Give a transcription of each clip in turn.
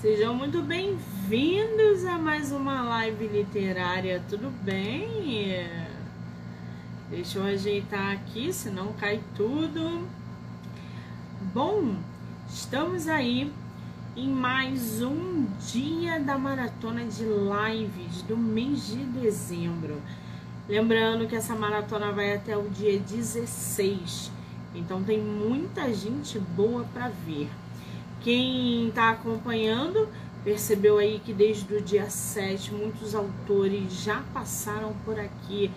Sejam muito bem-vindos a mais uma live literária, tudo bem? Deixa eu ajeitar aqui, senão cai tudo. Bom, estamos aí em mais um dia da maratona de lives do mês de dezembro. Lembrando que essa maratona vai até o dia 16, então tem muita gente boa para ver. Quem está acompanhando percebeu aí que desde o dia 7 muitos autores já passaram por aqui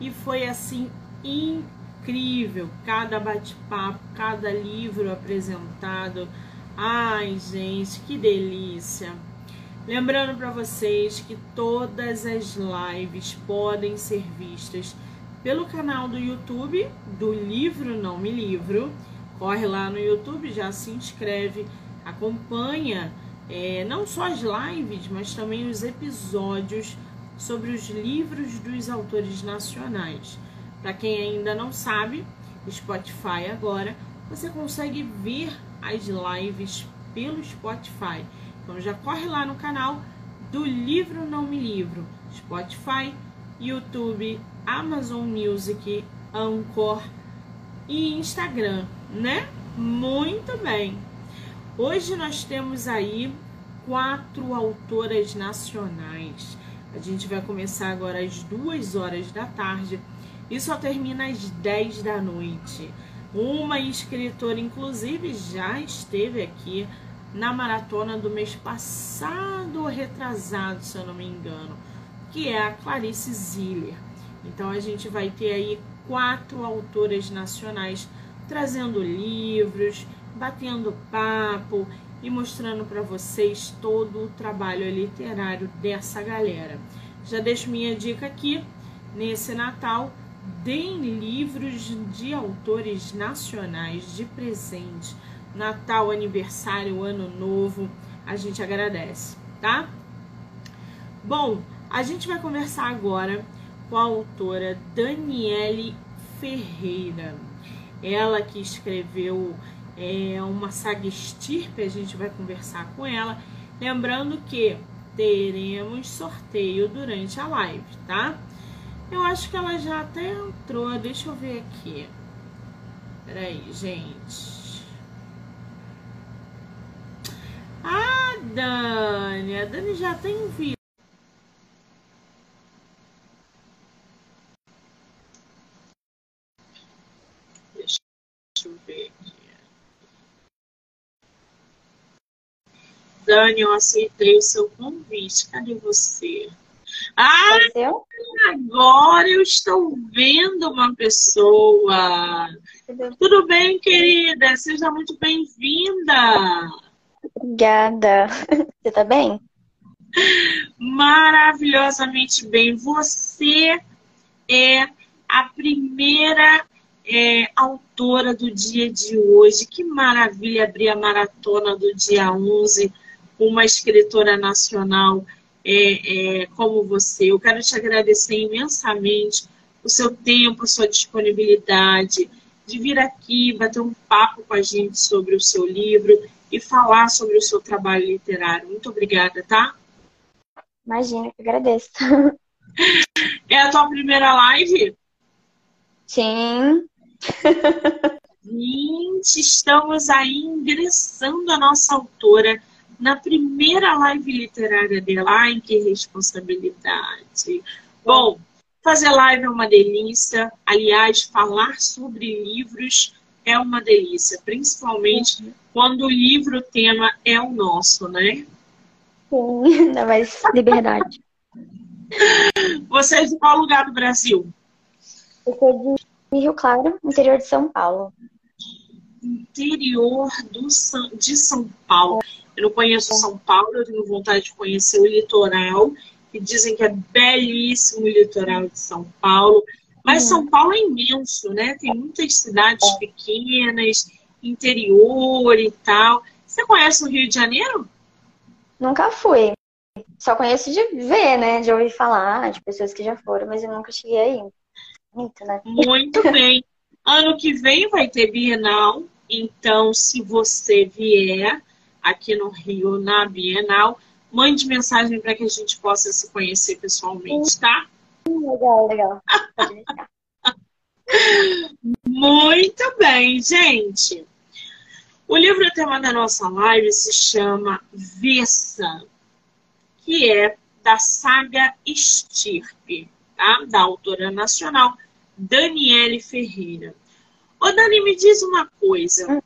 e foi assim incrível cada bate-papo, cada livro apresentado. Ai, gente, que delícia! Lembrando para vocês que todas as lives podem ser vistas pelo canal do YouTube do Livro Não Me Livro. Corre lá no YouTube, já se inscreve acompanha é, não só as lives, mas também os episódios sobre os livros dos autores nacionais. Para quem ainda não sabe, Spotify agora você consegue ver as lives pelo Spotify. Então já corre lá no canal do Livro Não Me Livro, Spotify, YouTube, Amazon Music, Anchor e Instagram, né? Muito bem. Hoje nós temos aí quatro autoras nacionais. A gente vai começar agora às duas horas da tarde e só termina às 10 da noite. Uma escritora, inclusive, já esteve aqui na maratona do mês passado ou retrasado, se eu não me engano, que é a Clarice Ziller. Então a gente vai ter aí quatro autoras nacionais trazendo livros, batendo papo e mostrando para vocês todo o trabalho literário dessa galera. Já deixo minha dica aqui, nesse Natal, deem livros de autores nacionais de presente. Natal, aniversário, ano novo, a gente agradece, tá? Bom, a gente vai conversar agora com a autora Daniele Ferreira. Ela que escreveu é uma saga estirpe, a gente vai conversar com ela. Lembrando que teremos sorteio durante a live, tá? Eu acho que ela já até entrou, deixa eu ver aqui. Peraí, gente. Ah, Dani, a Dani já tem vídeo. Deixa eu ver aqui. Dani, eu aceitei o seu convite. Cadê você? Ah, Apareceu? agora eu estou vendo uma pessoa. Tudo bem, querida? Seja muito bem-vinda. Obrigada. Você tá bem? Maravilhosamente bem. Você é a primeira é, autora do dia de hoje. Que maravilha abrir a maratona do dia 11 uma escritora nacional é, é, como você. Eu quero te agradecer imensamente o seu tempo, a sua disponibilidade de vir aqui bater um papo com a gente sobre o seu livro e falar sobre o seu trabalho literário. Muito obrigada, tá? Imagina, que agradeço. É a tua primeira live? Sim. Gente, estamos aí ingressando a nossa autora na primeira live literária dela. Ai, que responsabilidade. Bom, fazer live é uma delícia. Aliás, falar sobre livros é uma delícia, principalmente uhum. quando o livro tema é o nosso, né? Sim, ainda mais liberdade. Você é de qual lugar do Brasil? Eu sou de Rio Claro, interior de São Paulo. Interior do, de São Paulo. Eu não conheço São Paulo, eu tenho vontade de conhecer o litoral, que dizem que é belíssimo o litoral de São Paulo. Mas São Paulo é imenso, né? Tem muitas cidades é. pequenas, interior e tal. Você conhece o Rio de Janeiro? Nunca fui. Só conheço de ver, né? De ouvir falar, de pessoas que já foram, mas eu nunca cheguei aí. Muito, né? Muito bem. Ano que vem vai ter Bienal, então se você vier, aqui no Rio, na Bienal. Mande mensagem para que a gente possa se conhecer pessoalmente, tá? Legal, legal. Muito bem, gente. O livro tema da nossa live se chama Vessa, que é da saga Estirpe, tá? da autora nacional Daniele Ferreira. Ô, Dani, me diz uma coisa.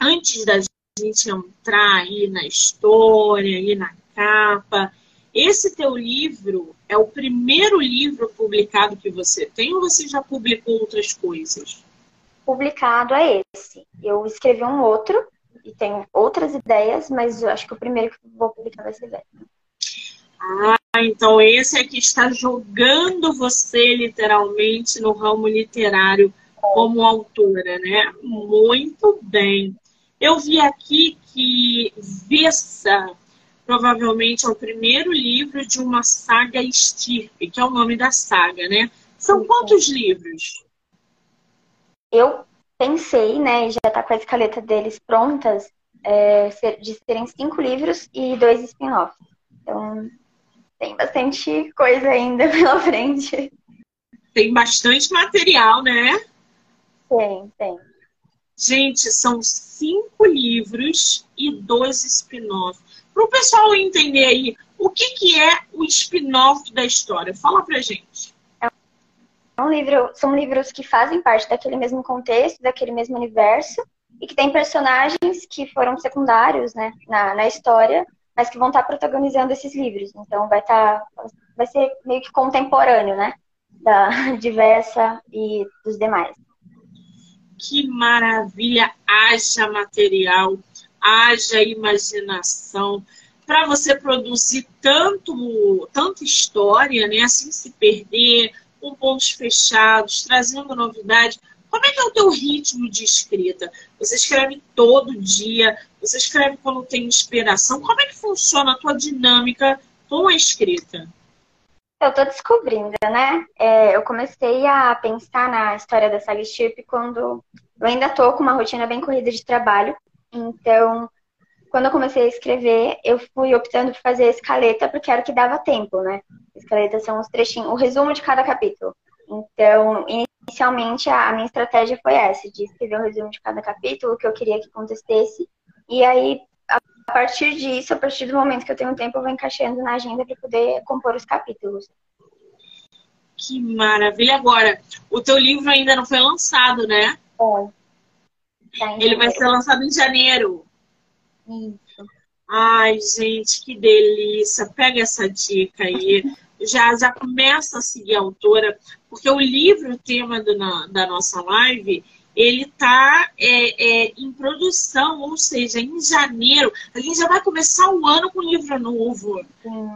Antes da gente entrar aí na história, aí na capa, esse teu livro é o primeiro livro publicado que você tem ou você já publicou outras coisas? Publicado é esse. Eu escrevi um outro e tenho outras ideias, mas eu acho que o primeiro que vou publicar vai ser esse. Ah, então esse é que está jogando você literalmente no ramo literário como autora, né? Muito bem. Eu vi aqui que Vessa provavelmente é o primeiro livro de uma saga estirpe, que é o nome da saga, né? São quantos livros? Eu pensei, né, já tá com a escaleta deles prontas, é, de serem cinco livros e dois spin-offs. Então, tem bastante coisa ainda pela frente. Tem bastante material, né? Tem, tem. Gente, são cinco livros e dois spin-offs. Para o pessoal entender aí, o que, que é o spin-off da história? Fala pra gente. É um livro, são livros que fazem parte daquele mesmo contexto, daquele mesmo universo, e que tem personagens que foram secundários né, na, na história, mas que vão estar protagonizando esses livros. Então vai estar. vai ser meio que contemporâneo, né? Da diversa e dos demais. Que maravilha! Haja material haja imaginação para você produzir tanto, tanta história, né? Assim se perder, com pontos fechados, trazendo novidade. Como é que é o teu ritmo de escrita? Você escreve todo dia? Você escreve quando tem inspiração? Como é que funciona a tua dinâmica com a escrita? Eu estou descobrindo, né? É, eu comecei a pensar na história da saga Chip quando eu ainda estou com uma rotina bem corrida de trabalho. Então, quando eu comecei a escrever, eu fui optando por fazer a escaleta porque era o que dava tempo, né? Escaleta são os trechinhos, o resumo de cada capítulo. Então, inicialmente, a minha estratégia foi essa, de escrever o resumo de cada capítulo, o que eu queria que acontecesse. E aí, a partir disso, a partir do momento que eu tenho tempo, eu vou encaixando na agenda para poder compor os capítulos. Que maravilha! Agora, o teu livro ainda não foi lançado, né? É. Tá Ele vai ser lançado em janeiro. Isso. Ai, gente, que delícia. Pega essa dica aí. Já, já começa a seguir a autora, porque o livro, o tema do, na, da nossa live, ele está é, é, em produção, ou seja, em janeiro. A gente já vai começar o ano com livro novo,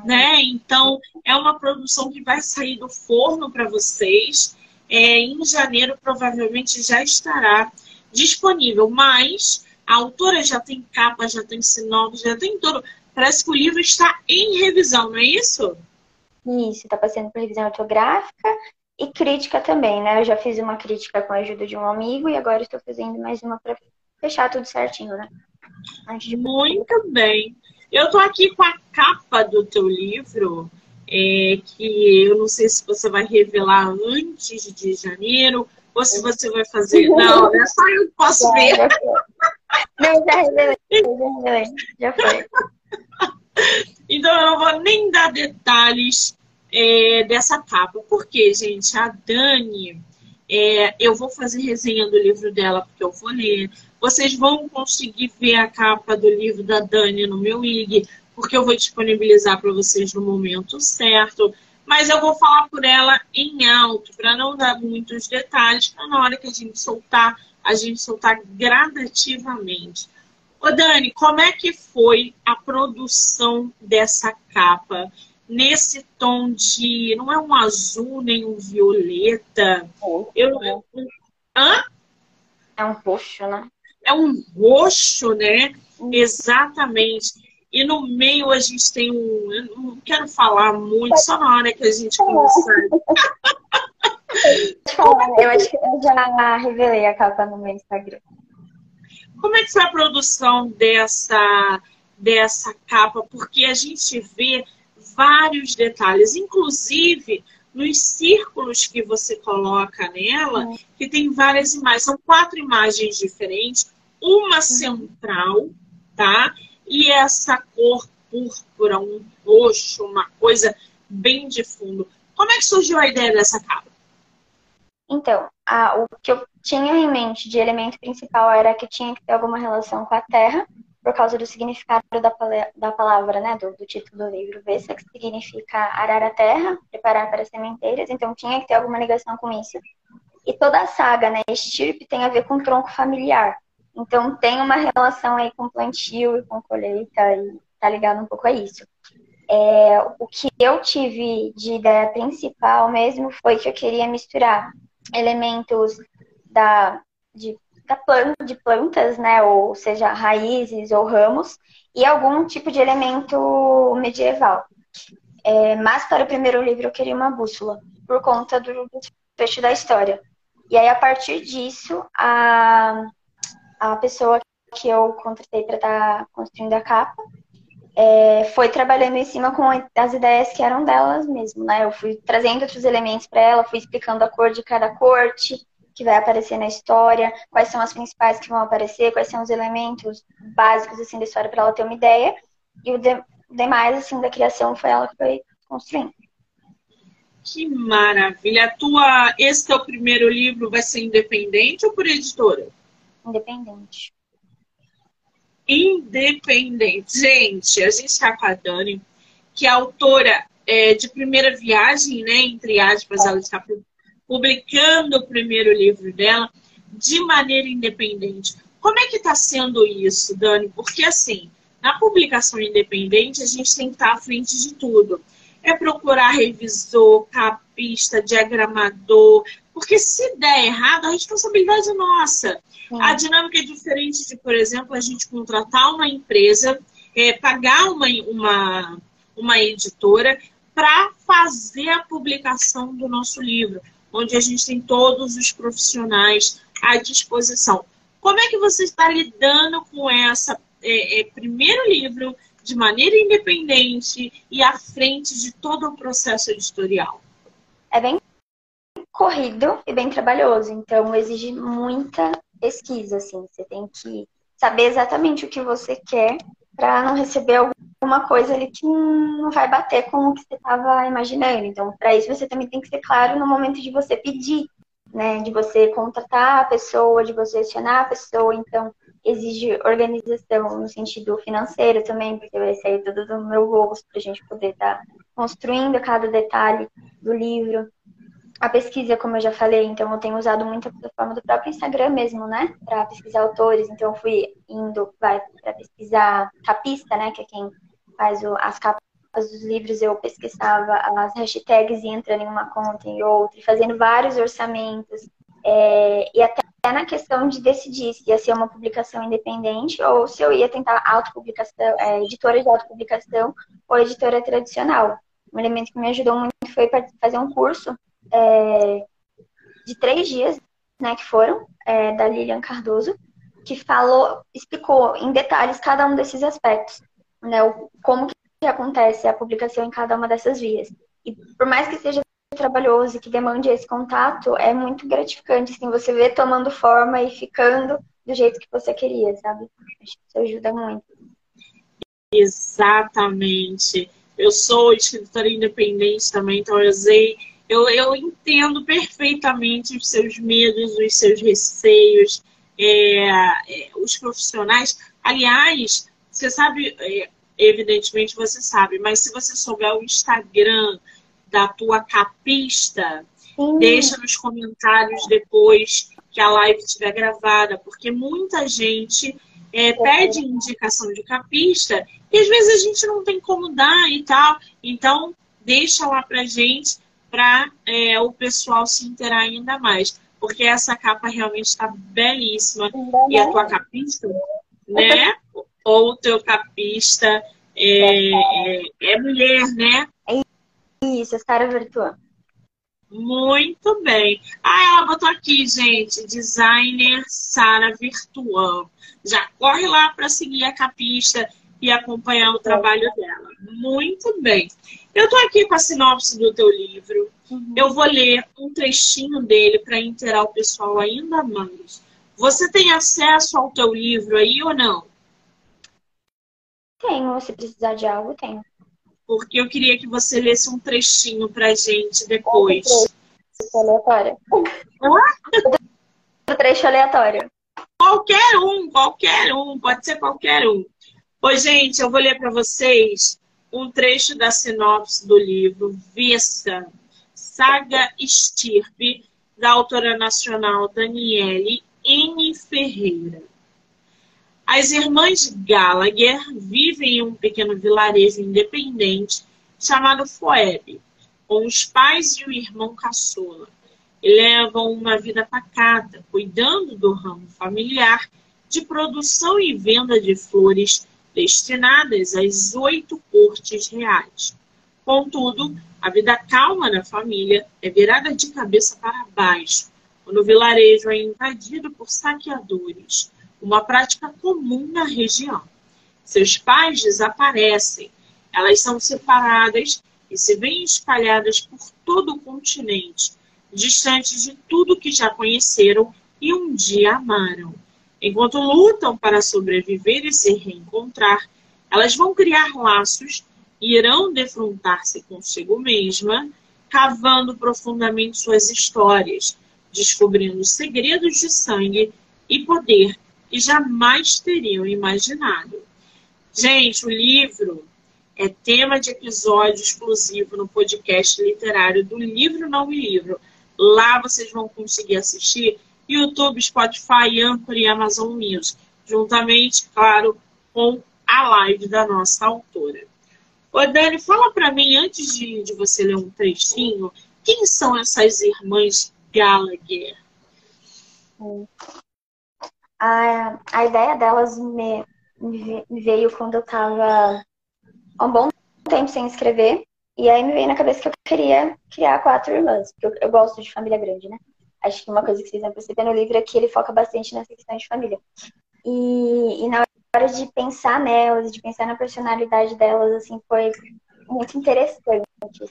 né? Então, é uma produção que vai sair do forno para vocês. É, em janeiro, provavelmente, já estará disponível, mas a autora já tem capa, já tem sinopse, já tem tudo. Parece que o livro está em revisão, não é isso? Isso, está passando por revisão ortográfica e crítica também, né? Eu já fiz uma crítica com a ajuda de um amigo e agora estou fazendo mais uma para fechar tudo certinho, né? Muito bem. Eu tô aqui com a capa do teu livro, é, que eu não sei se você vai revelar antes de janeiro ou se você vai fazer. Não, é só eu posso ver. Não, já revelei, já revelei. Já foi. Então eu não vou nem dar detalhes é, dessa capa. Porque, gente, a Dani, é, eu vou fazer resenha do livro dela, porque eu vou ler. Vocês vão conseguir ver a capa do livro da Dani no meu IG, porque eu vou disponibilizar para vocês no momento certo mas eu vou falar por ela em alto, para não dar muitos detalhes, para na hora que a gente soltar, a gente soltar gradativamente. Ô Dani, como é que foi a produção dessa capa? Nesse tom de. Não é um azul nem um violeta. Eu, eu, hã? É um roxo, né? É um roxo, né? Hum. Exatamente. E no meio a gente tem um. Eu não quero falar muito, só na hora que a gente começar. eu acho que eu já revelei a capa no meu Instagram. Como é que foi a produção dessa, dessa capa, porque a gente vê vários detalhes, inclusive nos círculos que você coloca nela, uhum. que tem várias imagens, são quatro imagens diferentes, uma uhum. central, tá? E essa cor púrpura, um roxo, uma coisa bem de fundo. Como é que surgiu a ideia dessa capa? Então, a, o que eu tinha em mente de elemento principal era que tinha que ter alguma relação com a terra, por causa do significado da, da palavra, né, do, do título do livro, Vessa, que significa arar a terra, preparar para as sementeiras, então tinha que ter alguma ligação com isso. E toda a saga, né, estirpe, tem a ver com tronco familiar. Então tem uma relação aí com plantio e com colheita, e tá ligado um pouco a isso. É, o que eu tive de ideia principal mesmo foi que eu queria misturar elementos da, de, da planta, de plantas, né, ou seja, raízes ou ramos, e algum tipo de elemento medieval. É, mas para o primeiro livro eu queria uma bússola, por conta do fecho da história. E aí, a partir disso, a, a pessoa que eu contratei para estar tá construindo a capa é, foi trabalhando em cima com as ideias que eram delas mesmo, né? Eu fui trazendo outros elementos para ela, fui explicando a cor de cada corte que vai aparecer na história, quais são as principais que vão aparecer, quais são os elementos básicos assim da história para ela ter uma ideia. E o de, demais assim da criação foi ela que foi construindo. Que maravilha! tua, esse teu primeiro livro vai ser independente ou por editora? Independente independente. Gente, a gente está com a Dani, que é autora é, de primeira viagem, né? Entre aspas, ela está publicando o primeiro livro dela de maneira independente. Como é que está sendo isso, Dani? Porque assim, na publicação independente, a gente tem que estar à frente de tudo. É procurar revisor, capista, diagramador, porque se der errado, a responsabilidade é nossa. A dinâmica é diferente de, por exemplo, a gente contratar uma empresa, é, pagar uma, uma, uma editora para fazer a publicação do nosso livro, onde a gente tem todos os profissionais à disposição. Como é que você está lidando com essa é, é, primeiro livro de maneira independente e à frente de todo o processo editorial? É bem corrido e bem trabalhoso, então exige muita pesquisa, assim. Você tem que saber exatamente o que você quer para não receber alguma coisa ali que não vai bater com o que você estava imaginando. Então, para isso você também tem que ser claro no momento de você pedir, né? De você contratar a pessoa, de você acionar a pessoa. Então, exige organização no sentido financeiro também, porque vai sair tudo do meu bolso para a gente poder estar tá construindo cada detalhe do livro a pesquisa, como eu já falei, então eu tenho usado muito a plataforma do próprio Instagram mesmo, né? Para pesquisar autores. Então eu fui indo, para pesquisar capista, né? Que é quem faz o, as capas dos livros. Eu pesquisava as hashtags e entrando em uma conta e outra, fazendo vários orçamentos. É, e até na questão de decidir se ia ser uma publicação independente ou se eu ia tentar autopublicação, é, editora de autopublicação ou editora tradicional. Um elemento que me ajudou muito foi fazer um curso é, de três dias, né, que foram, é, da Lilian Cardoso, que falou, explicou em detalhes cada um desses aspectos, né, o, como que acontece a publicação em cada uma dessas vias. E por mais que seja trabalhoso e que demande esse contato, é muito gratificante, assim, você vê tomando forma e ficando do jeito que você queria, sabe? Isso ajuda muito. Exatamente. Eu sou escritora independente também, então eu usei eu, eu entendo perfeitamente os seus medos, os seus receios, é, é, os profissionais. Aliás, você sabe, é, evidentemente você sabe, mas se você souber o Instagram da tua capista, Sim. deixa nos comentários depois que a live estiver gravada, porque muita gente é, pede indicação de capista e às vezes a gente não tem como dar e tal. Então, deixa lá pra gente para é, o pessoal se interar ainda mais. Porque essa capa realmente está belíssima. E a tua capista, né? Ou o teu capista é, é, é mulher, né? Isso, Sara Virtual. Muito bem. Ah, ela botou aqui, gente, designer Sara Virtual. Já corre lá para seguir a capista e acompanhar o trabalho dela. Muito bem. Eu estou aqui com a sinopse do teu livro. Uhum. Eu vou ler um trechinho dele para inteirar o pessoal ainda mais. Você tem acesso ao teu livro aí ou não? Tenho, se precisar de algo, tenho. Porque eu queria que você lesse um trechinho pra gente depois. Trecho aleatório. Ah? trecho aleatório. Qualquer um, qualquer um, pode ser qualquer um. Pois, gente, eu vou ler para vocês um trecho da sinopse do livro Vista, Saga Estirpe, da autora nacional Daniele N. Ferreira. As irmãs Gallagher vivem em um pequeno vilarejo independente chamado Foeb, com os pais e o irmão caçula. E levam uma vida pacata, cuidando do ramo familiar de produção e venda de flores destinadas às oito cortes reais. Contudo, a vida calma na família é virada de cabeça para baixo, quando o vilarejo é invadido por saqueadores, uma prática comum na região. Seus pais desaparecem, elas são separadas e se veem espalhadas por todo o continente, distantes de tudo que já conheceram e um dia amaram. Enquanto lutam para sobreviver e se reencontrar, elas vão criar laços e irão defrontar-se consigo mesma, cavando profundamente suas histórias, descobrindo segredos de sangue e poder que jamais teriam imaginado. Gente, o livro é tema de episódio exclusivo no podcast literário do Livro Não Me Livro. Lá vocês vão conseguir assistir YouTube, Spotify, Anchor e Amazon Music, juntamente, claro, com a live da nossa autora. Ô, Dani, fala para mim, antes de, de você ler um trechinho, quem são essas irmãs Gallagher? A, a ideia delas me, me veio quando eu estava há um bom tempo sem escrever, e aí me veio na cabeça que eu queria criar quatro irmãs, porque eu, eu gosto de família grande, né? Acho que uma coisa que vocês vão perceber no livro é que ele foca bastante nessa questão de família. E, e na hora de pensar nelas, de pensar na personalidade delas, assim, foi muito interessante,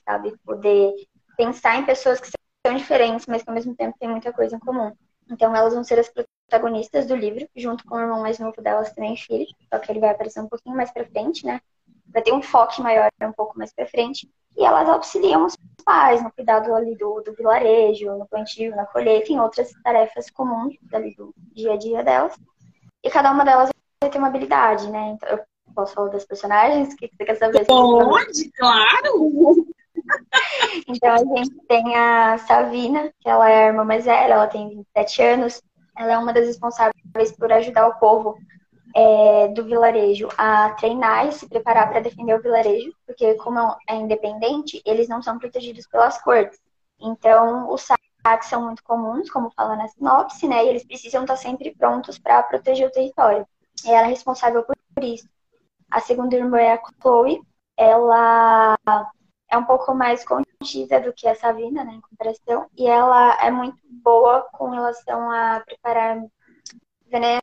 sabe? Poder pensar em pessoas que são diferentes, mas que ao mesmo tempo têm muita coisa em comum. Então elas vão ser as protagonistas do livro, junto com o irmão mais novo delas também, filho, só que ele vai aparecer um pouquinho mais pra frente, né? Vai ter um foco maior um pouco mais pra frente e elas auxiliam os pais no cuidado ali do, do vilarejo, no plantio, na colheita, em outras tarefas comuns ali do dia a dia delas. E cada uma delas vai ter uma habilidade, né? Então, eu posso falar das personagens? O que você quer saber? Pode, claro! então a gente tem a Savina, que ela é a irmã mais velha, ela tem 27 anos. Ela é uma das responsáveis por ajudar o povo é, do vilarejo a treinar e se preparar para defender o vilarejo, porque como é independente, eles não são protegidos pelas cortes. Então, os saques são muito comuns, como fala na sinopse, né? E eles precisam estar sempre prontos para proteger o território. E ela é responsável por isso. A segunda irmã é a Chloe. Ela é um pouco mais contida do que a Savina, né, em comparação, e ela é muito boa com relação a preparar veneno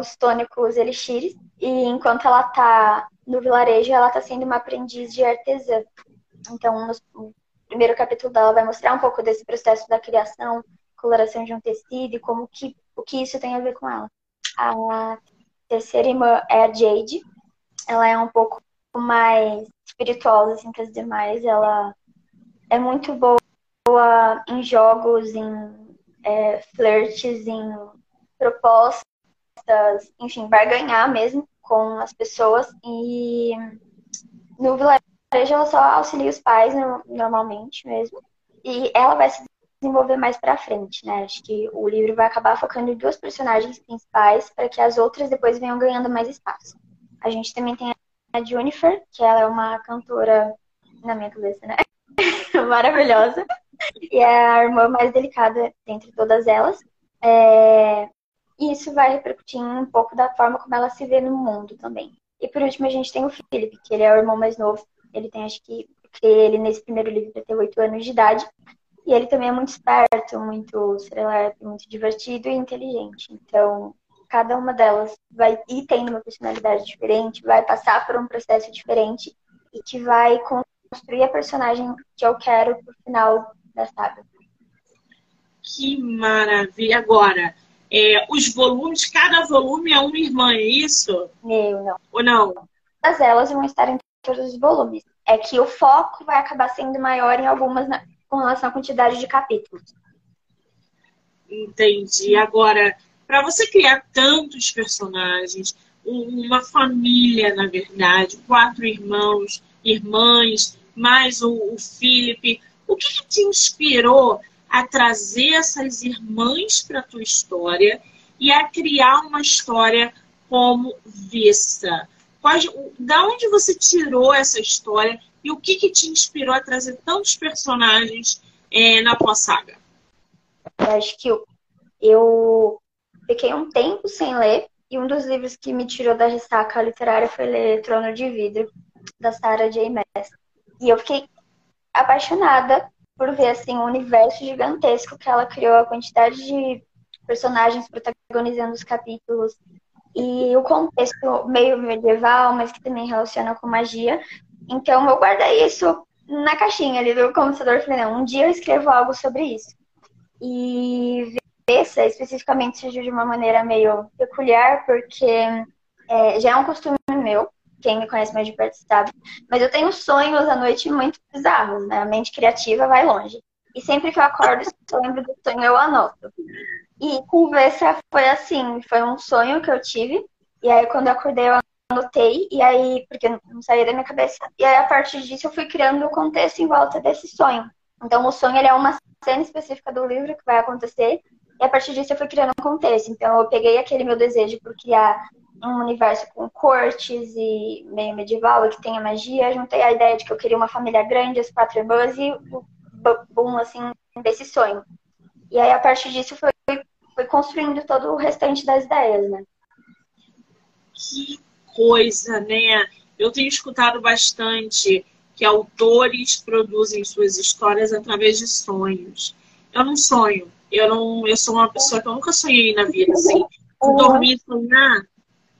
os tônicos elixires. E enquanto ela tá no vilarejo, ela tá sendo uma aprendiz de artesã. Então, no primeiro capítulo dela vai mostrar um pouco desse processo da criação, coloração de um tecido e como que, o que isso tem a ver com ela. A terceira irmã é a Jade. Ela é um pouco mais espirituosa assim, que as demais. Ela é muito boa em jogos, em é, flirts, em propostas enfim, barganhar mesmo com as pessoas. E no vilarejo ela só auxilia os pais normalmente mesmo. E ela vai se desenvolver mais para frente, né? Acho que o livro vai acabar focando em duas personagens principais para que as outras depois venham ganhando mais espaço. A gente também tem a Jennifer, que ela é uma cantora na minha cabeça, né? Maravilhosa. E é a irmã mais delicada dentre todas elas. É... E isso vai repercutir um pouco da forma como ela se vê no mundo também. E por último, a gente tem o Philip, que ele é o irmão mais novo. Ele tem, acho que, ele nesse primeiro livro ter oito anos de idade. E ele também é muito esperto, muito serelepe, muito divertido e inteligente. Então, cada uma delas vai ir tendo uma personalidade diferente, vai passar por um processo diferente e que vai construir a personagem que eu quero pro final da saga. Que maravilha! Agora, é, os volumes, cada volume é uma irmã, é isso? Meu, não. Ou não? Todas elas vão estar em todos os volumes. É que o foco vai acabar sendo maior em algumas na, com relação à quantidade de capítulos. Entendi. Agora, para você criar tantos personagens, uma família, na verdade, quatro irmãos, irmãs, mais o, o Felipe, o que, que te inspirou a trazer essas irmãs para a tua história e a criar uma história como Vista? da onde você tirou essa história e o que, que te inspirou a trazer tantos personagens é, na tua saga? Eu acho que eu, eu fiquei um tempo sem ler e um dos livros que me tirou da ressaca literária foi ler Trono de Vidro, da Sarah J. Maas. E eu fiquei apaixonada por ver assim um universo gigantesco que ela criou, a quantidade de personagens protagonizando os capítulos e o contexto meio medieval, mas que também relaciona com magia. Então eu guardei isso na caixinha ali do computador. Falei, não, um dia eu escrevo algo sobre isso. E essa especificamente surgiu de uma maneira meio peculiar, porque é, já é um costume meu quem me conhece mais de perto sabe. Mas eu tenho sonhos à noite muito bizarros, né? A mente criativa vai longe. E sempre que eu acordo, eu lembro do sonho, eu anoto. E com Vestra foi assim, foi um sonho que eu tive. E aí quando eu acordei, eu anotei, e aí, porque não saía da minha cabeça. E aí, a partir disso, eu fui criando o contexto em volta desse sonho. Então, o sonho é uma cena específica do livro que vai acontecer, e a partir disso eu fui criando um contexto. Então, eu peguei aquele meu desejo por criar um universo com cortes e meio medieval e que tenha magia. Juntei a ideia de que eu queria uma família grande, as quatro irmãs e o boom, assim, desse sonho. E aí, a partir disso, foi, foi construindo todo o restante das ideias, né? Que coisa, né? Eu tenho escutado bastante que autores produzem suas histórias através de sonhos. Eu não sonho. Eu não, eu sou uma pessoa que eu nunca sonhei na vida, assim. Dormir e sonhar,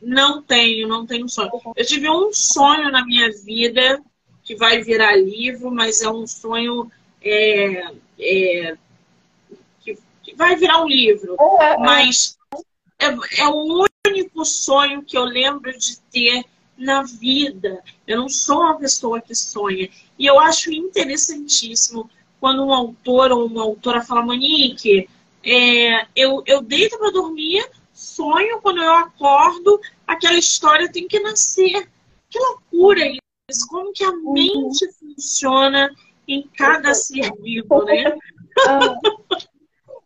não tenho, não tenho sonho. Eu tive um sonho na minha vida que vai virar livro, mas é um sonho é, é, que, que, vai virar um livro. Mas é, é o único sonho que eu lembro de ter na vida. Eu não sou uma pessoa que sonha. E eu acho interessantíssimo quando um autor ou uma autora fala, Monique, é, eu, eu deito para dormir sonho, quando eu acordo, aquela história tem que nascer. Que loucura isso! Como que a uhum. mente funciona em cada ser vivo, né?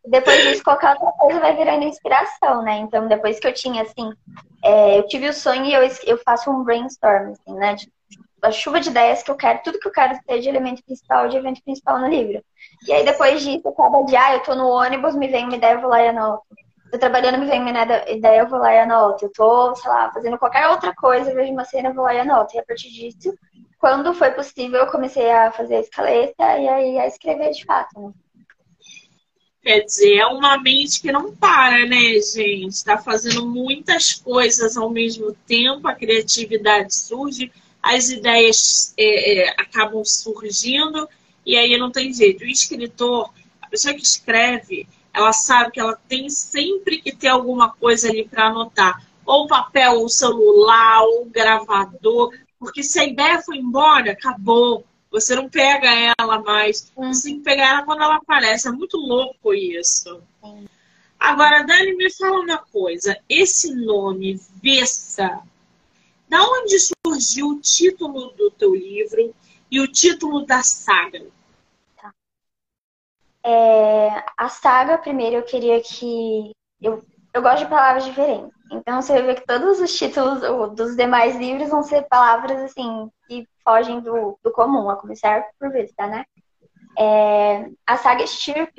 Depois disso, qualquer outra coisa vai virando inspiração, né? Então, depois que eu tinha, assim, é, eu tive o sonho e eu, eu faço um brainstorm, assim, né? De, a chuva de ideias que eu quero, tudo que eu quero ter de elemento principal, de evento principal no livro. E aí, depois disso, cada dia, eu tô no ônibus, me vem uma ideia, eu vou lá e anoto tô trabalhando, me vem uma ideia, eu vou lá e anoto. Eu tô, sei lá, fazendo qualquer outra coisa, vejo uma cena, eu vou lá e anoto. E a partir disso, quando foi possível, eu comecei a fazer a escaleta e aí a escrever de fato. Né? Quer dizer, é uma mente que não para, né, gente? Está fazendo muitas coisas ao mesmo tempo, a criatividade surge, as ideias é, é, acabam surgindo, e aí não tem jeito. O escritor, a pessoa que escreve, ela sabe que ela tem sempre que ter alguma coisa ali para anotar. Ou papel, ou celular, ou gravador. Porque se a ideia foi embora, acabou. Você não pega ela mais. Hum. Você tem que pegar ela quando ela aparece. É muito louco isso. Agora, Dani, me fala uma coisa. Esse nome, Vessa, da onde surgiu o título do teu livro e o título da saga? É, a saga, primeiro, eu queria que. Eu, eu gosto de palavras diferentes. Então, você vai ver que todos os títulos dos demais livros vão ser palavras, assim, que fogem do, do comum, a começar por vista, né? É, a saga Stirp,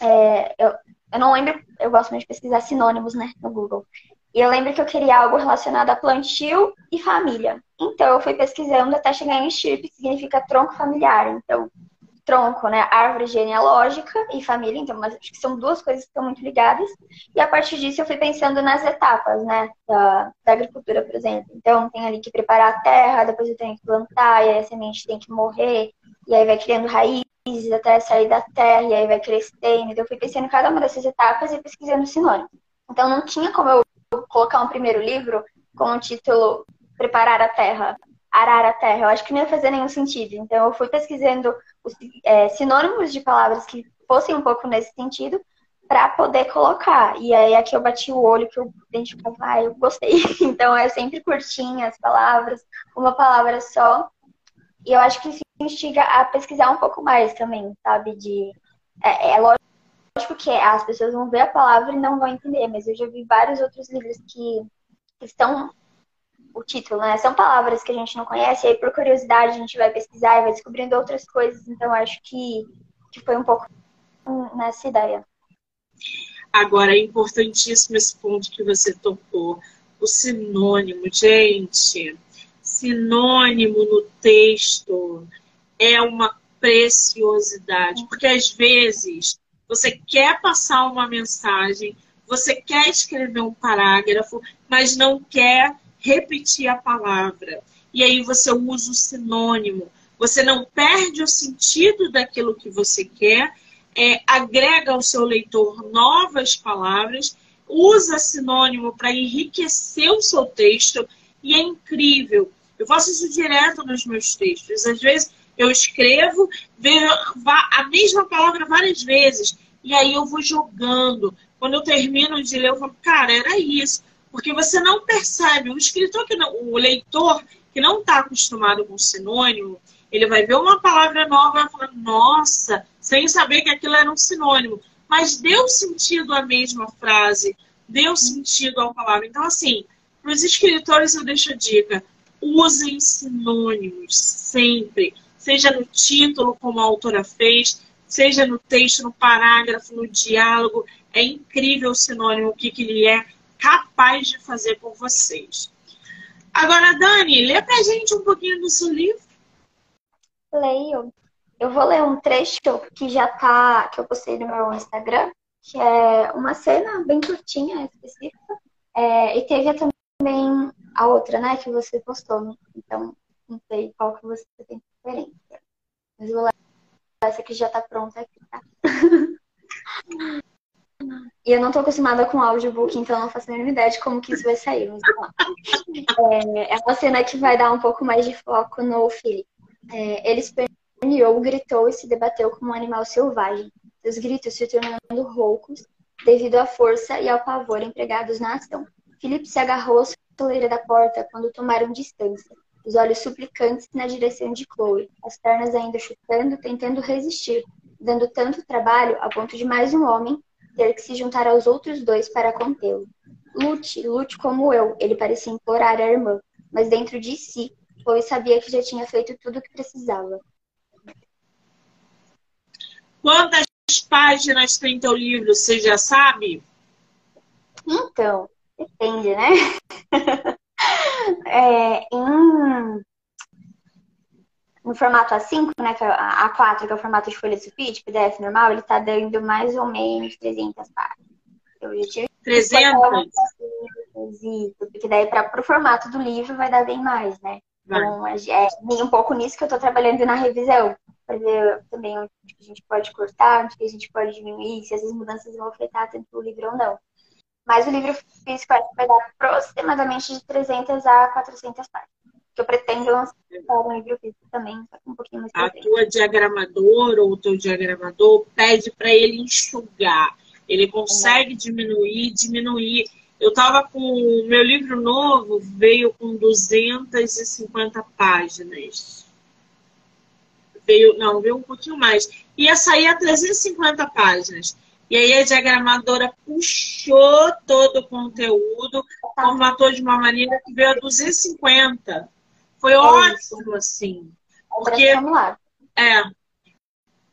é, eu, eu não lembro, eu gosto muito de pesquisar sinônimos, né, no Google. E eu lembro que eu queria algo relacionado a plantio e família. Então, eu fui pesquisando até chegar em Stirp, que significa tronco familiar. Então, tronco, né? Árvore genealógica e família, então acho que são duas coisas que estão muito ligadas. E a partir disso eu fui pensando nas etapas, né? Da, da agricultura, por exemplo. Então tem ali que preparar a terra, depois eu tenho que plantar, e aí a semente tem que morrer, e aí vai criando raízes até sair da terra, e aí vai crescendo. Então eu fui pensando em cada uma dessas etapas e pesquisando sinônimos. Então não tinha como eu colocar um primeiro livro com o título Preparar a Terra, arar a terra. Eu acho que não ia fazer nenhum sentido. Então, eu fui pesquisando os é, sinônimos de palavras que fossem um pouco nesse sentido para poder colocar. E aí, aqui eu bati o olho que eu identificava, ah, eu gostei. Então, é sempre curtinha as palavras, uma palavra só. E eu acho que isso instiga a pesquisar um pouco mais também, sabe? De, é, é lógico que as pessoas vão ver a palavra e não vão entender, mas eu já vi vários outros livros que estão o título, né? São palavras que a gente não conhece, aí por curiosidade a gente vai pesquisar e vai descobrindo outras coisas, então acho que, que foi um pouco nessa ideia. Agora, é importantíssimo esse ponto que você tocou. O sinônimo, gente. Sinônimo no texto é uma preciosidade, porque às vezes você quer passar uma mensagem, você quer escrever um parágrafo, mas não quer repetir a palavra. E aí você usa o sinônimo. Você não perde o sentido daquilo que você quer, é, agrega ao seu leitor novas palavras, usa sinônimo para enriquecer o seu texto e é incrível. Eu faço isso direto nos meus textos. Às vezes eu escrevo, vejo a mesma palavra várias vezes e aí eu vou jogando. Quando eu termino de ler, eu falo, cara, era isso. Porque você não percebe, o escritor que não, o leitor que não está acostumado com sinônimo, ele vai ver uma palavra nova e vai falar, nossa, sem saber que aquilo era um sinônimo. Mas deu sentido à mesma frase, deu sentido à palavra. Então, assim, para os escritores eu deixo a dica, usem sinônimos sempre, seja no título, como a autora fez, seja no texto, no parágrafo, no diálogo. É incrível o sinônimo, o que, que ele é capaz de fazer por vocês. Agora, Dani, lê pra gente um pouquinho do seu livro. Leio. Eu vou ler um trecho que já tá, que eu postei no meu Instagram, que é uma cena bem curtinha, específica. É, e teve também a outra, né, que você postou. Então, não sei qual que você tem preferência. Mas eu vou ler essa que já tá pronta aqui, tá? E eu não tô acostumada com audiobook, então não faço a ideia de como que isso vai sair. Mas é, é uma cena que vai dar um pouco mais de foco no Philip. É, ele esperneou, gritou e se debateu como um animal selvagem. Seus gritos se tornando roucos devido à força e ao pavor empregados na ação. Philip se agarrou à soleira da porta quando tomaram distância, os olhos suplicantes na direção de Chloe, as pernas ainda chutando, tentando resistir, dando tanto trabalho a ponto de mais um homem ter que se juntar aos outros dois para contê-lo. Lute, lute como eu, ele parecia implorar à irmã, mas dentro de si, Chloe sabia que já tinha feito tudo o que precisava. Quantas páginas tem teu livro, você já sabe? Então, depende, né? é, em no formato A5, né, que é a A4, que é o formato de folha sulfite, PDF normal, ele está dando mais ou menos 300 páginas. Eu já tinha 300? Porque daí para o formato do livro vai dar bem mais, né? Então, é um pouco nisso que eu estou trabalhando na revisão, para ver também onde a gente pode cortar, onde a gente pode diminuir, se essas mudanças vão afetar tanto o livro ou não. Mas o livro físico vai dar aproximadamente de 300 a 400 páginas que eu pretendo lançar um livro físico também, um pouquinho mais A tua diagramadora ou o teu diagramador pede para ele enxugar. Ele consegue é. diminuir, diminuir. Eu estava com o meu livro novo, veio com 250 páginas. Veio, não, veio um pouquinho mais. Ia sair a 350 páginas. E aí a diagramadora puxou todo o conteúdo, formatou de uma maneira que veio a 250. Foi é ótimo, assim. Porque, é.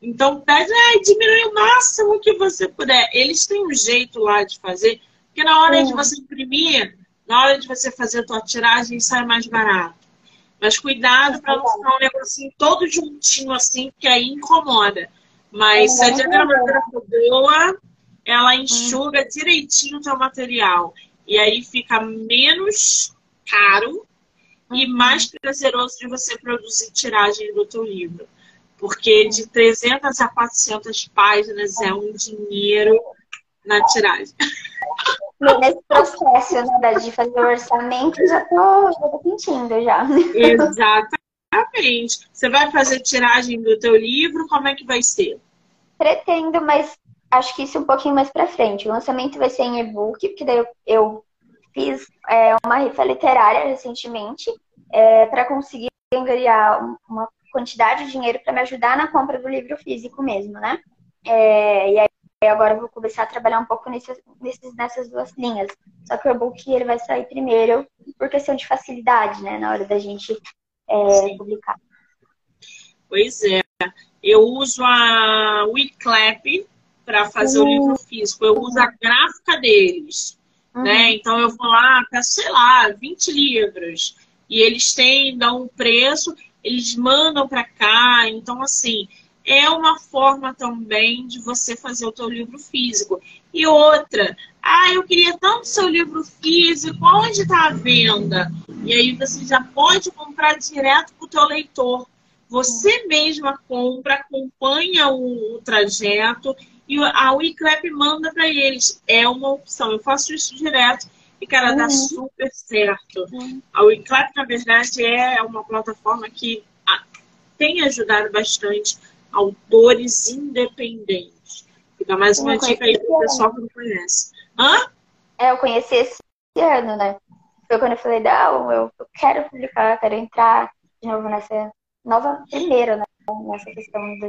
Então, pede, ah, diminui o máximo que você puder. Eles têm um jeito lá de fazer, porque na hora de você imprimir, na hora de você fazer a tua tiragem, sai mais barato. Mas cuidado para não ficar um negocinho todo juntinho assim, que aí incomoda. Mas se a diagramatura for boa, ela enxuga direitinho o teu material. E aí fica menos caro e mais prazeroso de você produzir tiragem do teu livro. Porque de 300 a 400 páginas é um dinheiro na tiragem. Nesse processo né, de fazer o orçamento, já tô, já tô sentindo já. Exatamente. Você vai fazer tiragem do teu livro, como é que vai ser? Pretendo, mas acho que isso um pouquinho mais para frente. O lançamento vai ser em e-book, porque daí eu, eu fiz é, uma rifa literária recentemente é, para conseguir ganhar uma quantidade de dinheiro para me ajudar na compra do livro físico mesmo, né? É, e aí agora eu vou começar a trabalhar um pouco nesses, nesses, nessas duas linhas. Só que o e-book ele vai sair primeiro por questão de facilidade, né? Na hora da gente é, publicar. Pois é. Eu uso a WeClap para fazer uhum. o livro físico. Eu uso a gráfica deles. Uhum. Né? Então eu vou lá, peço, sei lá, 20 livros. E eles têm, dão um preço, eles mandam para cá. Então, assim, é uma forma também de você fazer o teu livro físico. E outra, ah, eu queria tanto seu livro físico, onde está a venda? E aí você já pode comprar direto para o teu leitor. Você mesma compra, acompanha o, o trajeto e a WeClap manda para eles. É uma opção. Eu faço isso direto e, cara, dá uhum. super certo. Uhum. A WeClap, na verdade, é uma plataforma que ah, tem ajudado bastante autores independentes. Fica mais uma dica aí para o pessoal que não conhece. Hã? É, eu conheci esse ano, né? Foi quando eu falei, não, eu quero publicar, quero entrar de novo nessa nova primeira, né? Nessa questão da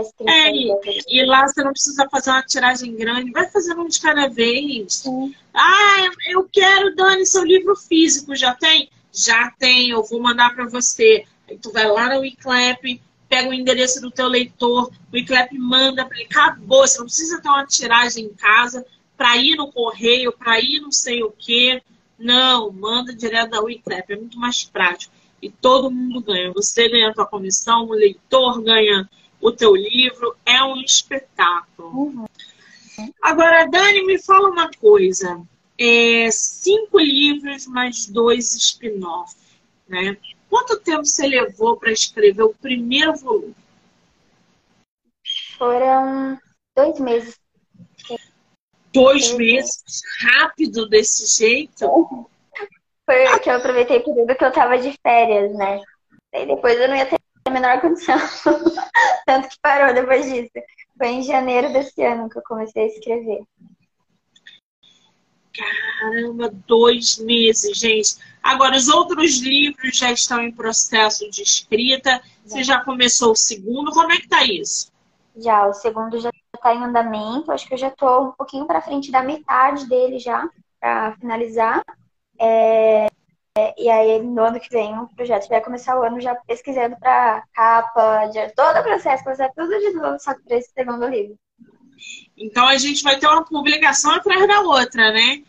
escrita. É, e, e, lá você não precisa fazer uma tiragem grande, vai fazendo um de cada vez. Sim. Ah, eu quero, Dani, seu livro físico, já tem? Já tem, eu vou mandar para você. Aí tu vai lá no WeClap, pega o endereço do teu leitor, o WeClap manda para ele, acabou, você não precisa ter uma tiragem em casa para ir no correio, para ir não sei o quê. Não, manda direto da WeClap, é muito mais prático e todo mundo ganha. Você ganha a tua comissão, o leitor ganha o teu livro, é um espetáculo. Uhum. Agora, Dani, me fala uma coisa. É, cinco livros mais dois spin-off, né? Quanto tempo você levou para escrever o primeiro volume? Foram dois meses. Dois meses? Rápido desse jeito? Uhum. Foi que eu aproveitei o período que eu tava de férias, né? E depois eu não ia ter a menor condição. Tanto que parou depois disso. Foi em janeiro desse ano que eu comecei a escrever. Caramba, dois meses, gente. Agora, os outros livros já estão em processo de escrita. Você já começou o segundo? Como é que tá isso? Já, o segundo já está em andamento. Acho que eu já estou um pouquinho para frente da metade dele já, para finalizar. É, e aí, no ano que vem, o projeto vai começar o ano já pesquisando para capa, de, todo o processo, começar tudo de novo, só para esse segundo livro. Então a gente vai ter uma publicação atrás da outra, né?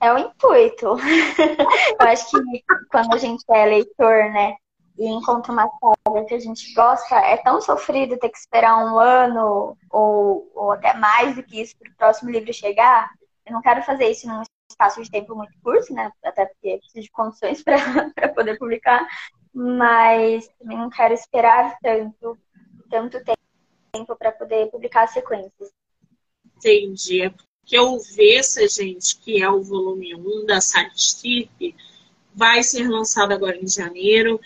É o intuito. Eu acho que quando a gente é leitor, né, e encontra uma saga que a gente gosta, é tão sofrido ter que esperar um ano ou, ou até mais do que isso para o próximo livro chegar. Eu não quero fazer isso num espaço de tempo muito curto, né? Até porque preciso de condições para poder publicar, mas também não quero esperar tanto, tanto tempo para poder publicar as sequências. Entendi. É porque o Vessa, gente, que é o volume 1 da Sidestep, vai ser lançado agora em janeiro.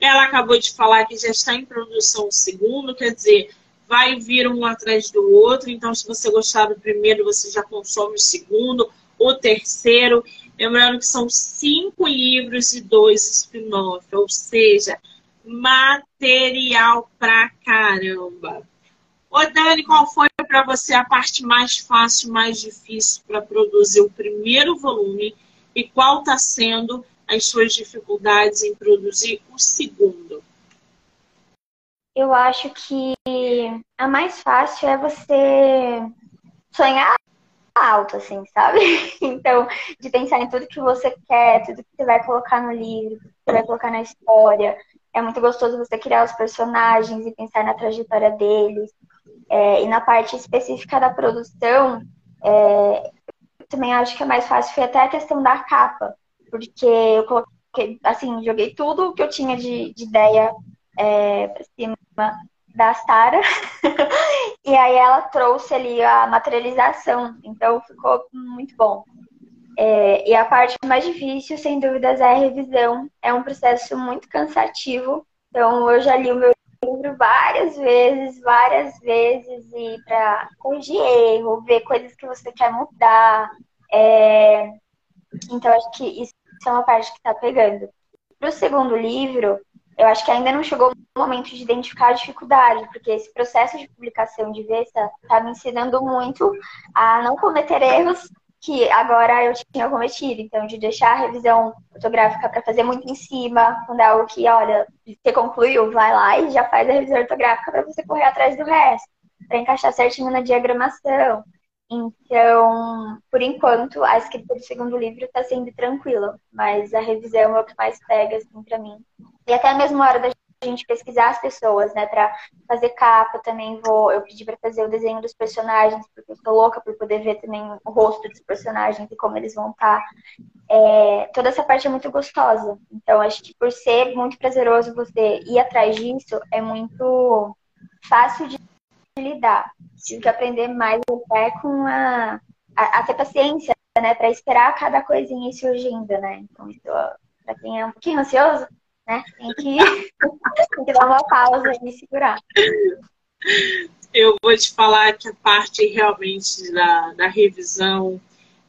Ela acabou de falar que já está em produção o segundo, quer dizer, vai vir um atrás do outro. Então, se você gostar do primeiro, você já consome o segundo o terceiro. Lembrando que são cinco livros e dois spin-off, ou seja, material pra caramba. Ô Dani, qual foi para você a parte mais fácil, mais difícil para produzir o primeiro volume e qual está sendo as suas dificuldades em produzir o segundo? Eu acho que a mais fácil é você sonhar alto, assim, sabe? Então, de pensar em tudo que você quer, tudo que você vai colocar no livro, você vai colocar na história. É muito gostoso você criar os personagens e pensar na trajetória deles. É, e na parte específica da produção, é, também acho que é mais fácil foi até a questão da capa, porque eu coloquei, assim, joguei tudo que eu tinha de, de ideia é, pra cima da Sara, e aí ela trouxe ali a materialização, então ficou muito bom. É, e a parte mais difícil, sem dúvidas, é a revisão. É um processo muito cansativo. Então, eu já li o meu livro várias vezes, várias vezes, e para corrigir erro, ver coisas que você quer mudar. É... Então, acho que isso é uma parte que está pegando. Para o segundo livro, eu acho que ainda não chegou o momento de identificar a dificuldade, porque esse processo de publicação de Vesta está me ensinando muito a não cometer erros que agora eu tinha cometido. Então, de deixar a revisão fotográfica para fazer muito em cima, quando é algo que, olha, você concluiu, vai lá e já faz a revisão ortográfica para você correr atrás do resto, para encaixar certinho na diagramação. Então, por enquanto, a escrita do segundo livro está sendo tranquila, mas a revisão é o que mais pega, assim, para mim. E até mesmo a hora da gente pesquisar as pessoas, né, para fazer capa, também vou, eu pedi para fazer o desenho dos personagens, porque eu tô louca por poder ver também o rosto dos personagens e como eles vão estar. Tá. É, toda essa parte é muito gostosa. Então, acho que por ser muito prazeroso você ir atrás disso, é muito fácil de lidar. Tive que aprender mais até com a, a, a ter paciência, né, para esperar cada coisinha surgindo, né? Então, para quem é um pouquinho ansioso, né, tem que, tem que dar uma pausa e segurar. Eu vou te falar que a parte realmente da, da revisão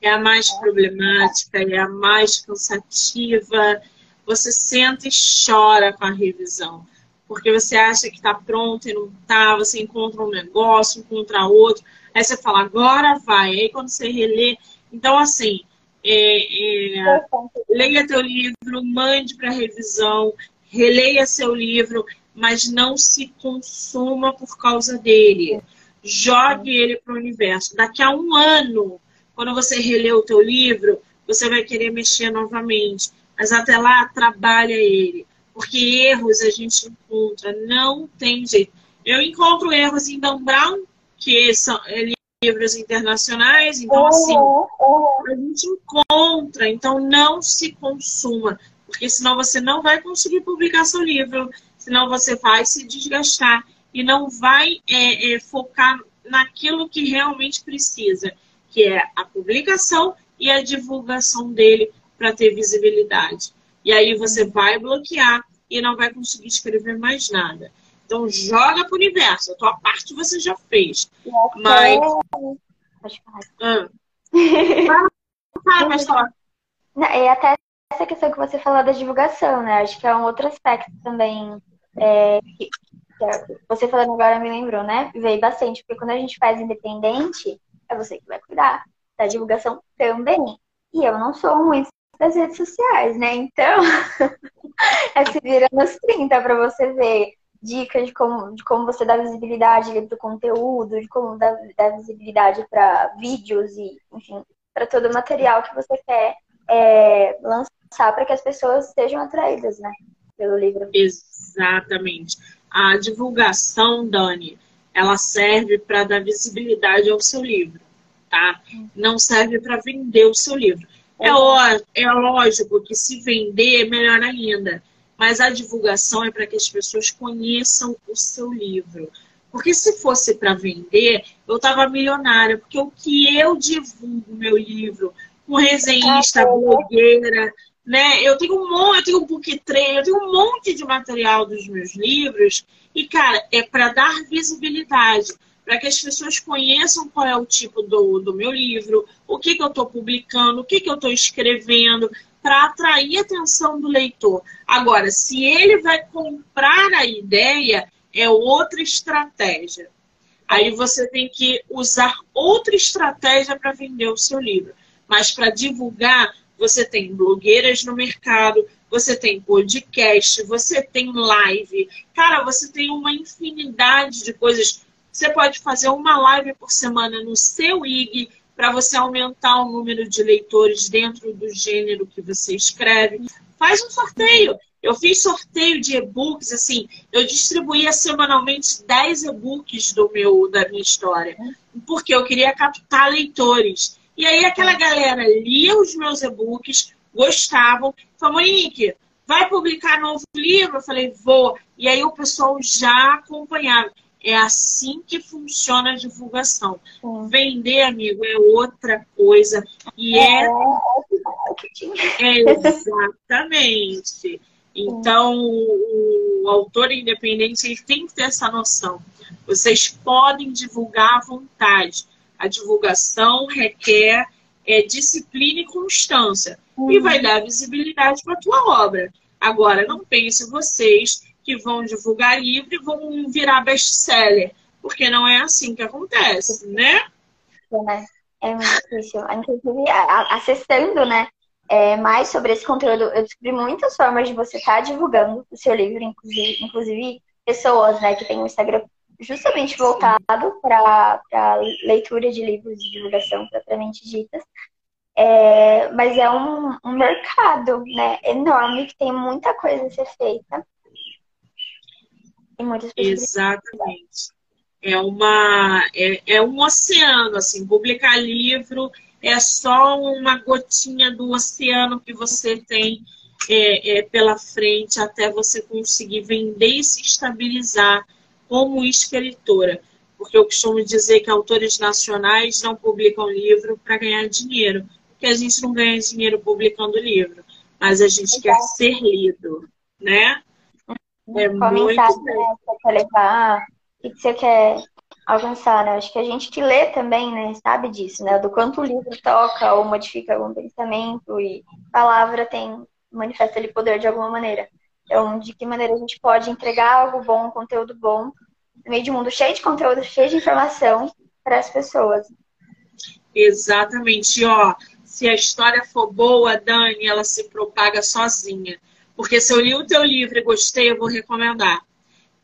é a mais problemática, é a mais cansativa. Você senta e chora com a revisão porque você acha que está pronto e não está, você encontra um negócio, encontra outro, aí você fala, agora vai. Aí quando você relê. Então, assim, é, é, leia teu livro, mande para revisão, releia seu livro, mas não se consuma por causa dele. Jogue ele para o universo. Daqui a um ano, quando você relê o teu livro, você vai querer mexer novamente. Mas até lá, trabalha ele porque erros a gente encontra, não tem jeito. Eu encontro erros em Dan Brown, que são é, livros internacionais, então assim, a gente encontra, então não se consuma, porque senão você não vai conseguir publicar seu livro, senão você vai se desgastar e não vai é, é, focar naquilo que realmente precisa, que é a publicação e a divulgação dele para ter visibilidade. E aí você vai bloquear e não vai conseguir escrever mais nada. Então, joga para o universo. A tua parte você já fez. Mas. Pode falar. Ah. Fala, falar. E até essa questão que você falou da divulgação, né? Acho que é um outro aspecto também. É, que, que é, você falando agora me lembrou, né? Veio bastante, porque quando a gente faz independente, é você que vai cuidar da divulgação também. E eu não sou muito das redes sociais, né? Então, é se vira nos 30 para você ver dicas de como, de como você dá visibilidade para o conteúdo, de como dá, dá visibilidade para vídeos e, enfim, para todo o material que você quer é, lançar para que as pessoas sejam atraídas, né? Pelo livro. Exatamente. A divulgação, Dani, ela serve para dar visibilidade ao seu livro, tá? Não serve para vender o seu livro. É, ó, é lógico que se vender, melhor ainda. Mas a divulgação é para que as pessoas conheçam o seu livro. Porque se fosse para vender, eu estava milionária. Porque o que eu divulgo meu livro, com resenhista, blogueira, né? Eu tenho um monte, eu tenho um book train, eu tenho um monte de material dos meus livros. E, cara, é para dar visibilidade para que as pessoas conheçam qual é o tipo do, do meu livro, o que, que eu estou publicando, o que, que eu estou escrevendo, para atrair a atenção do leitor. Agora, se ele vai comprar a ideia, é outra estratégia. Aí você tem que usar outra estratégia para vender o seu livro. Mas para divulgar, você tem blogueiras no mercado, você tem podcast, você tem live. Cara, você tem uma infinidade de coisas você pode fazer uma live por semana no seu IG para você aumentar o número de leitores dentro do gênero que você escreve. Faz um sorteio. Eu fiz sorteio de e-books, assim, eu distribuía semanalmente 10 e-books do meu, da minha história, porque eu queria captar leitores. E aí aquela galera lia os meus e-books, gostavam, falou, Monique, vai publicar novo livro? Eu falei, vou. E aí o pessoal já acompanhava. É assim que funciona a divulgação. Vender, amigo, é outra coisa. E é. É, é exatamente. Então, o, o autor independente ele tem que ter essa noção. Vocês podem divulgar à vontade. A divulgação requer é, disciplina e constância. Uhum. E vai dar visibilidade para a tua obra. Agora, não pense vocês que vão divulgar livro e vão virar best-seller. Porque não é assim que acontece, né? É, é muito difícil. Inclusive, acessando, né? É, mais sobre esse conteúdo, eu descobri muitas formas de você estar tá divulgando o seu livro, inclusive, inclusive pessoas né, que têm um Instagram justamente voltado para leitura de livros de divulgação propriamente ditas. É, mas é um, um mercado né, enorme que tem muita coisa a ser feita. E muitas Exatamente. É, uma, é, é um oceano, assim, publicar livro é só uma gotinha do oceano que você tem é, é, pela frente até você conseguir vender e se estabilizar como escritora. Porque eu costumo dizer que autores nacionais não publicam livro para ganhar dinheiro que a gente não ganha dinheiro publicando livro, mas a gente quer ser lido, né? É Qual mensagem né, você quer levar? O que você quer alcançar, né? Acho que a gente que lê também, né, sabe disso, né? Do quanto o livro toca ou modifica algum pensamento e palavra tem, manifesta ali poder de alguma maneira. Então, de que maneira a gente pode entregar algo bom, um conteúdo bom, no meio de um mundo cheio de conteúdo, cheio de informação para as pessoas. Exatamente, ó se a história for boa, Dani, ela se propaga sozinha. Porque se eu li o teu livro e gostei, eu vou recomendar.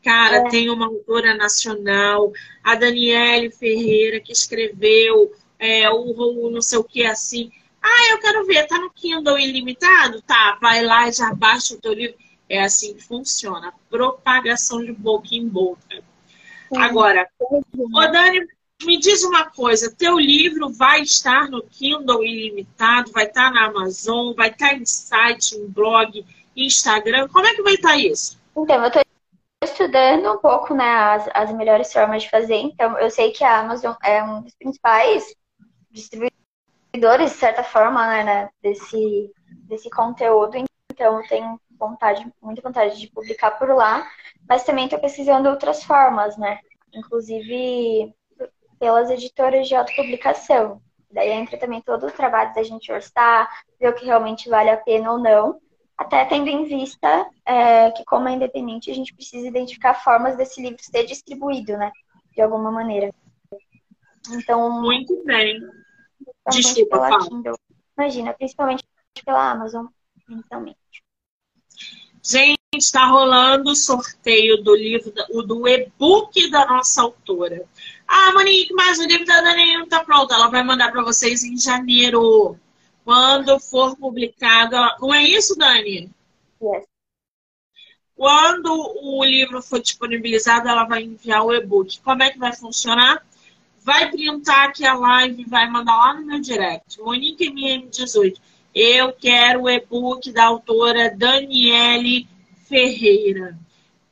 Cara, é. tem uma autora nacional, a Daniele Ferreira, que escreveu é, o, o não sei o que assim. Ah, eu quero ver, tá no Kindle ilimitado? Tá, vai lá e já baixa o teu livro. É assim que funciona. Propagação de boca em boca. Agora, ô Dani, me diz uma coisa, teu livro vai estar no Kindle ilimitado, vai estar na Amazon, vai estar em site, em blog, Instagram, como é que vai estar isso? Então, eu estou estudando um pouco né, as, as melhores formas de fazer, então eu sei que a Amazon é um dos principais distribuidores, de certa forma, né, né desse, desse conteúdo, então eu tenho vontade, muita vontade de publicar por lá, mas também estou pesquisando outras formas, né? Inclusive pelas editoras de autopublicação. Daí entra também todo o trabalho da gente orçar, ver o que realmente vale a pena ou não, até tendo em vista é, que, como é independente, a gente precisa identificar formas desse livro ser distribuído, né? De alguma maneira. Então. Muito bem. Desculpa, pela Kindle. Imagina, principalmente pela Amazon, inicialmente. Gente, está rolando o sorteio do livro, do e-book da nossa autora. Ah, Monique, mas o livro da Dani não está pronto. Ela vai mandar para vocês em janeiro, quando for publicado. Não é isso, Dani? Yes. Quando o livro for disponibilizado, ela vai enviar o e-book. Como é que vai funcionar? Vai printar aqui a live e vai mandar lá no meu direct. Monique MM18. Eu quero o e-book da autora Daniele Ferreira.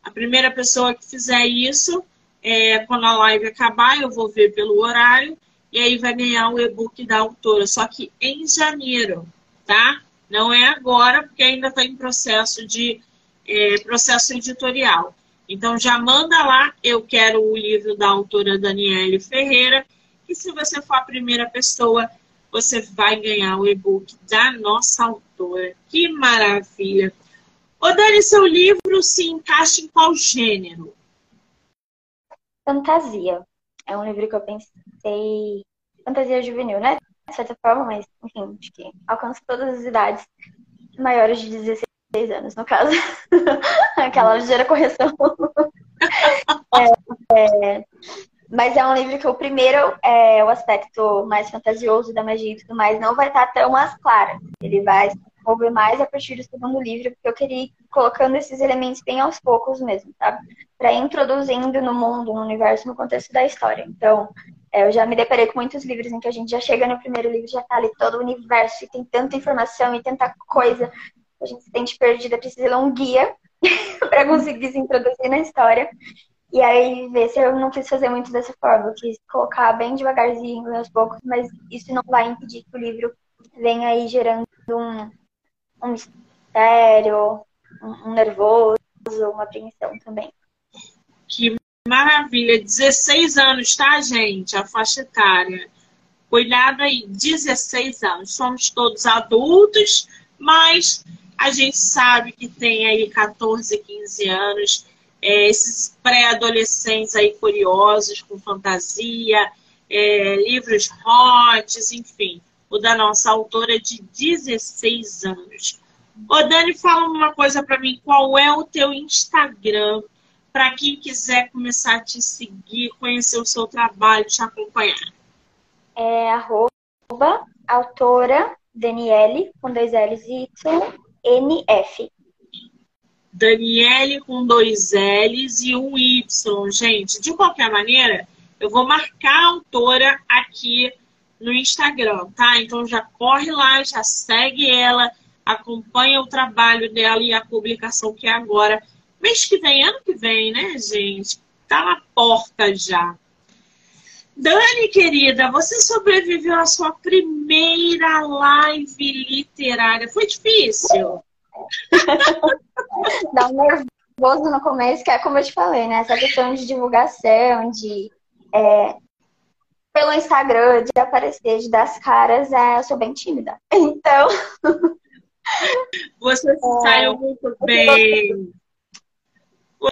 A primeira pessoa que fizer isso é, quando a live acabar, eu vou ver pelo horário, e aí vai ganhar o e-book da autora, só que em janeiro, tá? Não é agora, porque ainda está em processo de é, processo editorial. Então já manda lá, eu quero o livro da autora Daniele Ferreira, e se você for a primeira pessoa, você vai ganhar o e-book da nossa autora. Que maravilha! Ô Dani, seu livro se encaixa em qual gênero? fantasia. É um livro que eu pensei. Fantasia juvenil, né? De certa forma, mas, enfim, acho que alcança todas as idades maiores de 16 anos, no caso. Aquela ligeira correção. é, é, mas é um livro que o primeiro, é, o aspecto mais fantasioso da magia e tudo mais, não vai estar tão às claras. Ele vai desenvolver mais a partir do segundo livro, porque eu queria ir colocando esses elementos bem aos poucos mesmo, sabe? Para introduzindo no mundo, no universo, no contexto da história. Então, é, eu já me deparei com muitos livros em que a gente já chega no primeiro livro, já tá ali todo o universo, e tem tanta informação e tanta coisa, a gente se sente perdida, precisa ler um guia para conseguir se introduzir na história. E aí, ver se eu não quis fazer muito dessa forma. Eu quis colocar bem devagarzinho, aos poucos, mas isso não vai impedir que o livro venha aí gerando um, um mistério, um, nervoso, uma apreensão também. Que maravilha! 16 anos, tá, gente? A faixa etária. Cuidado aí, 16 anos. Somos todos adultos, mas a gente sabe que tem aí 14, 15 anos é, esses pré-adolescentes aí curiosos, com fantasia, é, livros hot, enfim. O da nossa autora de 16 anos. Ô, Dani, fala uma coisa para mim. Qual é o teu Instagram para quem quiser começar a te seguir, conhecer o seu trabalho, te acompanhar? É arroba autora Daniele, com dois L's e Y, NF. Daniele com dois L's e um Y, gente. De qualquer maneira, eu vou marcar a autora aqui no Instagram, tá? Então já corre lá, já segue ela, acompanha o trabalho dela e a publicação que é agora. Mês que vem, ano que vem, né, gente? Tá na porta já. Dani, querida, você sobreviveu à sua primeira live literária. Foi difícil? Dá um nervoso no começo, que é como eu te falei, né? Essa questão de divulgação, de. É, pelo Instagram, de aparecer, de dar as caras, é, eu sou bem tímida. Então. Você se é, saiu muito bem.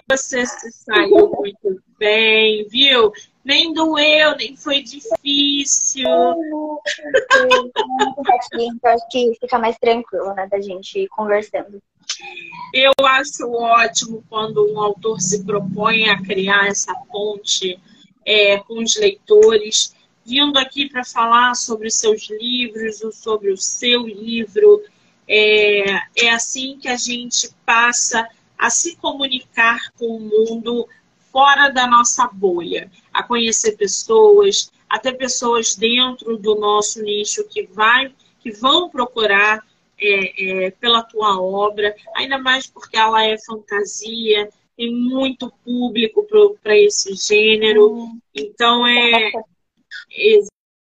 Você se saiu muito bem, viu? Nem doeu, nem foi difícil. Então acho que fica mais tranquilo, né, da gente ir conversando. Eu acho ótimo quando um autor se propõe a criar essa ponte é, com os leitores, vindo aqui para falar sobre os seus livros ou sobre o seu livro. É, é assim que a gente passa a se comunicar com o mundo fora da nossa bolha, a conhecer pessoas, até pessoas dentro do nosso nicho que vai, que vão procurar é, é, pela tua obra, ainda mais porque ela é fantasia, tem muito público para esse gênero, hum. então é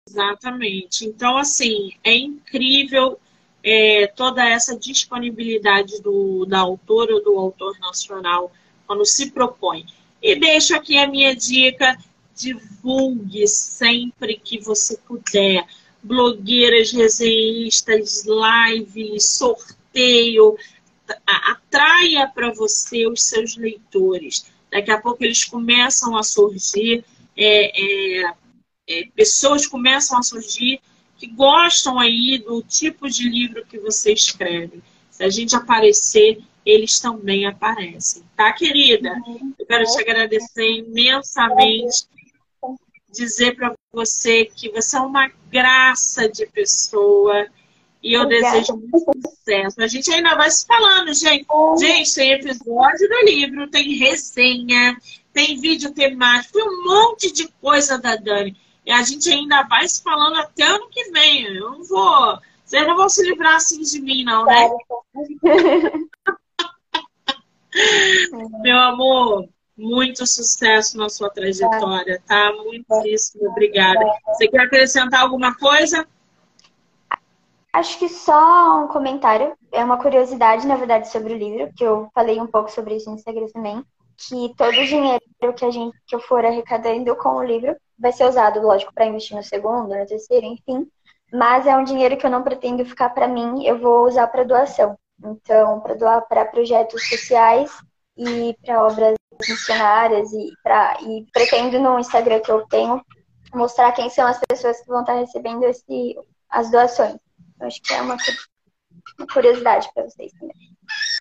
exatamente. Então assim é incrível é, toda essa disponibilidade do, da autora ou do autor nacional quando se propõe. E deixo aqui a minha dica: divulgue sempre que você puder. Blogueiras, resenhistas, lives, sorteio. Atraia para você os seus leitores. Daqui a pouco eles começam a surgir, é, é, é, pessoas começam a surgir que gostam aí do tipo de livro que você escreve. Se a gente aparecer, eles também aparecem, tá, querida? Eu quero te agradecer imensamente, dizer para você que você é uma graça de pessoa e eu Obrigada. desejo muito sucesso. A gente ainda vai se falando, gente. Gente, tem episódio do livro, tem resenha, tem vídeo temático, tem um monte de coisa da Dani. E a gente ainda vai se falando até ano que vem. Eu não vou. Vocês não vão se livrar assim de mim, não, né? Meu amor, muito sucesso na sua trajetória, tá? Muitíssimo obrigada. Você quer acrescentar alguma coisa? Acho que só um comentário. É uma curiosidade, na verdade, sobre o livro, que eu falei um pouco sobre isso no Instagram também. Que todo o dinheiro que a gente que eu for arrecadando com o livro vai ser usado, lógico, para investir no segundo, no terceiro, enfim. Mas é um dinheiro que eu não pretendo ficar para mim, eu vou usar para doação. Então, para doar para projetos sociais e para obras missionárias e, pra, e pretendo no Instagram que eu tenho mostrar quem são as pessoas que vão estar recebendo esse, as doações. Acho que é uma, uma curiosidade para vocês também.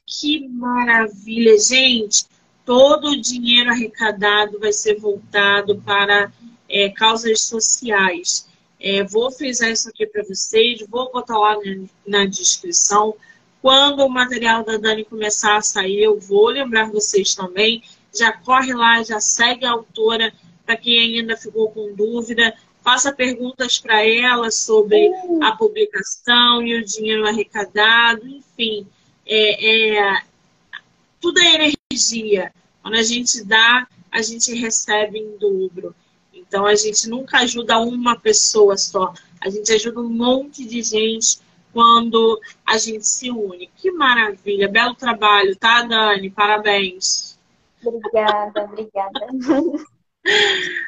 Que maravilha, gente! Todo o dinheiro arrecadado vai ser voltado para é, causas sociais. É, vou frisar isso aqui para vocês, vou botar lá na, na descrição Quando o material da Dani começar a sair, eu vou lembrar vocês também. Já corre lá, já segue a autora para quem ainda ficou com dúvida. Faça perguntas para ela sobre a publicação e o dinheiro arrecadado, enfim. É, é, tudo é energia. Quando a gente dá, a gente recebe em dobro. Então a gente nunca ajuda uma pessoa só, a gente ajuda um monte de gente quando a gente se une. Que maravilha, belo trabalho, tá, Dani? Parabéns. Obrigada, obrigada.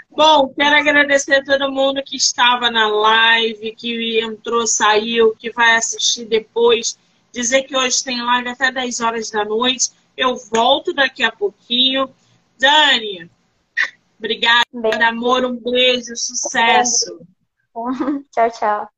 Bom, quero agradecer a todo mundo que estava na live, que entrou, saiu, que vai assistir depois. Dizer que hoje tem live até 10 horas da noite. Eu volto daqui a pouquinho. Dani, obrigada, beijo. amor, um beijo, sucesso. Tchau, tchau.